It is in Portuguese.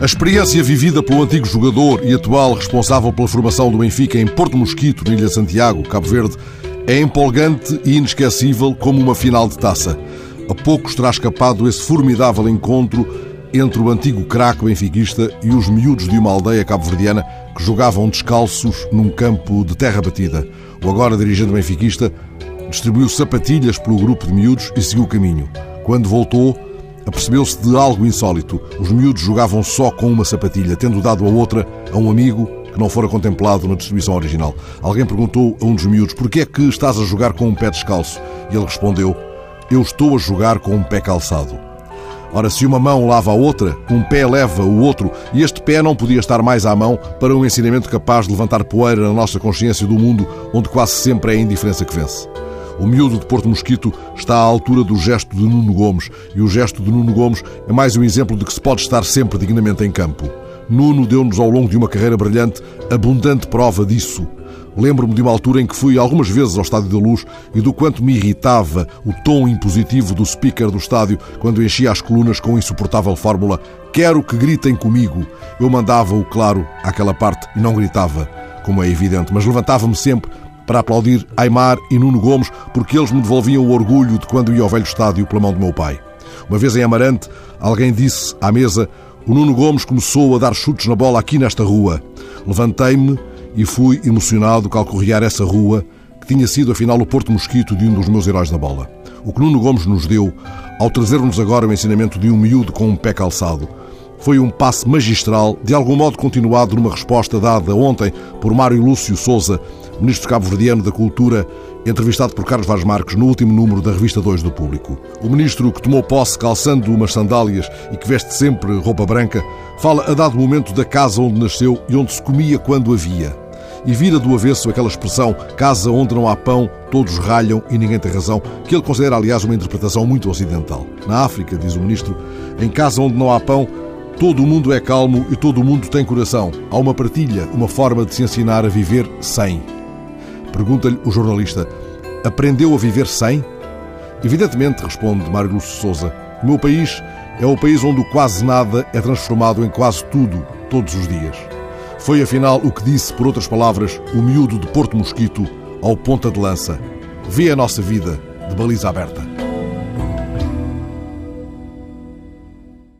A experiência vivida pelo antigo jogador e atual responsável pela formação do Benfica em Porto Mosquito, na Ilha Santiago, Cabo Verde, é empolgante e inesquecível como uma final de taça. A poucos terá escapado esse formidável encontro entre o antigo craque benfiquista e os miúdos de uma aldeia cabo-verdiana que jogavam descalços num campo de terra batida. O agora dirigente benfiquista distribuiu sapatilhas pelo grupo de miúdos e seguiu o caminho. Quando voltou, apercebeu-se de algo insólito. Os miúdos jogavam só com uma sapatilha, tendo dado a outra a um amigo que não fora contemplado na distribuição original. Alguém perguntou a um dos miúdos: por que é que estás a jogar com um pé descalço? E ele respondeu: Eu estou a jogar com um pé calçado. Ora, se uma mão lava a outra, um pé leva o outro, e este pé não podia estar mais à mão para um ensinamento capaz de levantar poeira na nossa consciência do mundo onde quase sempre é a indiferença que vence. O miúdo de Porto Mosquito está à altura do gesto de Nuno Gomes, e o gesto de Nuno Gomes é mais um exemplo de que se pode estar sempre dignamente em campo. Nuno deu-nos ao longo de uma carreira brilhante abundante prova disso. Lembro-me de uma altura em que fui algumas vezes ao Estádio da Luz e do quanto me irritava o tom impositivo do speaker do estádio quando enchia as colunas com a insuportável fórmula Quero que gritem comigo. Eu mandava-o, claro, àquela parte e não gritava, como é evidente, mas levantava-me sempre para aplaudir Aymar e Nuno Gomes, porque eles me devolviam o orgulho de quando ia ao velho estádio pela mão do meu pai. Uma vez em Amarante, alguém disse à mesa: O Nuno Gomes começou a dar chutes na bola aqui nesta rua. Levantei-me e fui emocionado calcorrear essa rua, que tinha sido afinal o Porto Mosquito de um dos meus heróis da bola. O que Nuno Gomes nos deu, ao trazer-nos agora o ensinamento de um miúdo com um pé calçado, foi um passe magistral, de algum modo continuado numa resposta dada ontem por Mário Lúcio Souza, ministro cabo-verdiano da Cultura, entrevistado por Carlos Vaz Marques no último número da revista 2 do Público. O ministro, que tomou posse calçando umas sandálias e que veste sempre roupa branca, fala a dado momento da casa onde nasceu e onde se comia quando havia. E vira do avesso aquela expressão casa onde não há pão, todos ralham e ninguém tem razão, que ele considera, aliás, uma interpretação muito ocidental. Na África, diz o ministro, em casa onde não há pão, todo mundo é calmo e todo mundo tem coração. Há uma partilha, uma forma de se ensinar a viver sem. Pergunta-lhe o jornalista: Aprendeu a viver sem? Evidentemente, responde Mário Lúcio Souza. O meu país é o país onde o quase nada é transformado em quase tudo, todos os dias. Foi afinal o que disse, por outras palavras, o miúdo de Porto Mosquito ao ponta de lança. Vê a nossa vida de baliza aberta.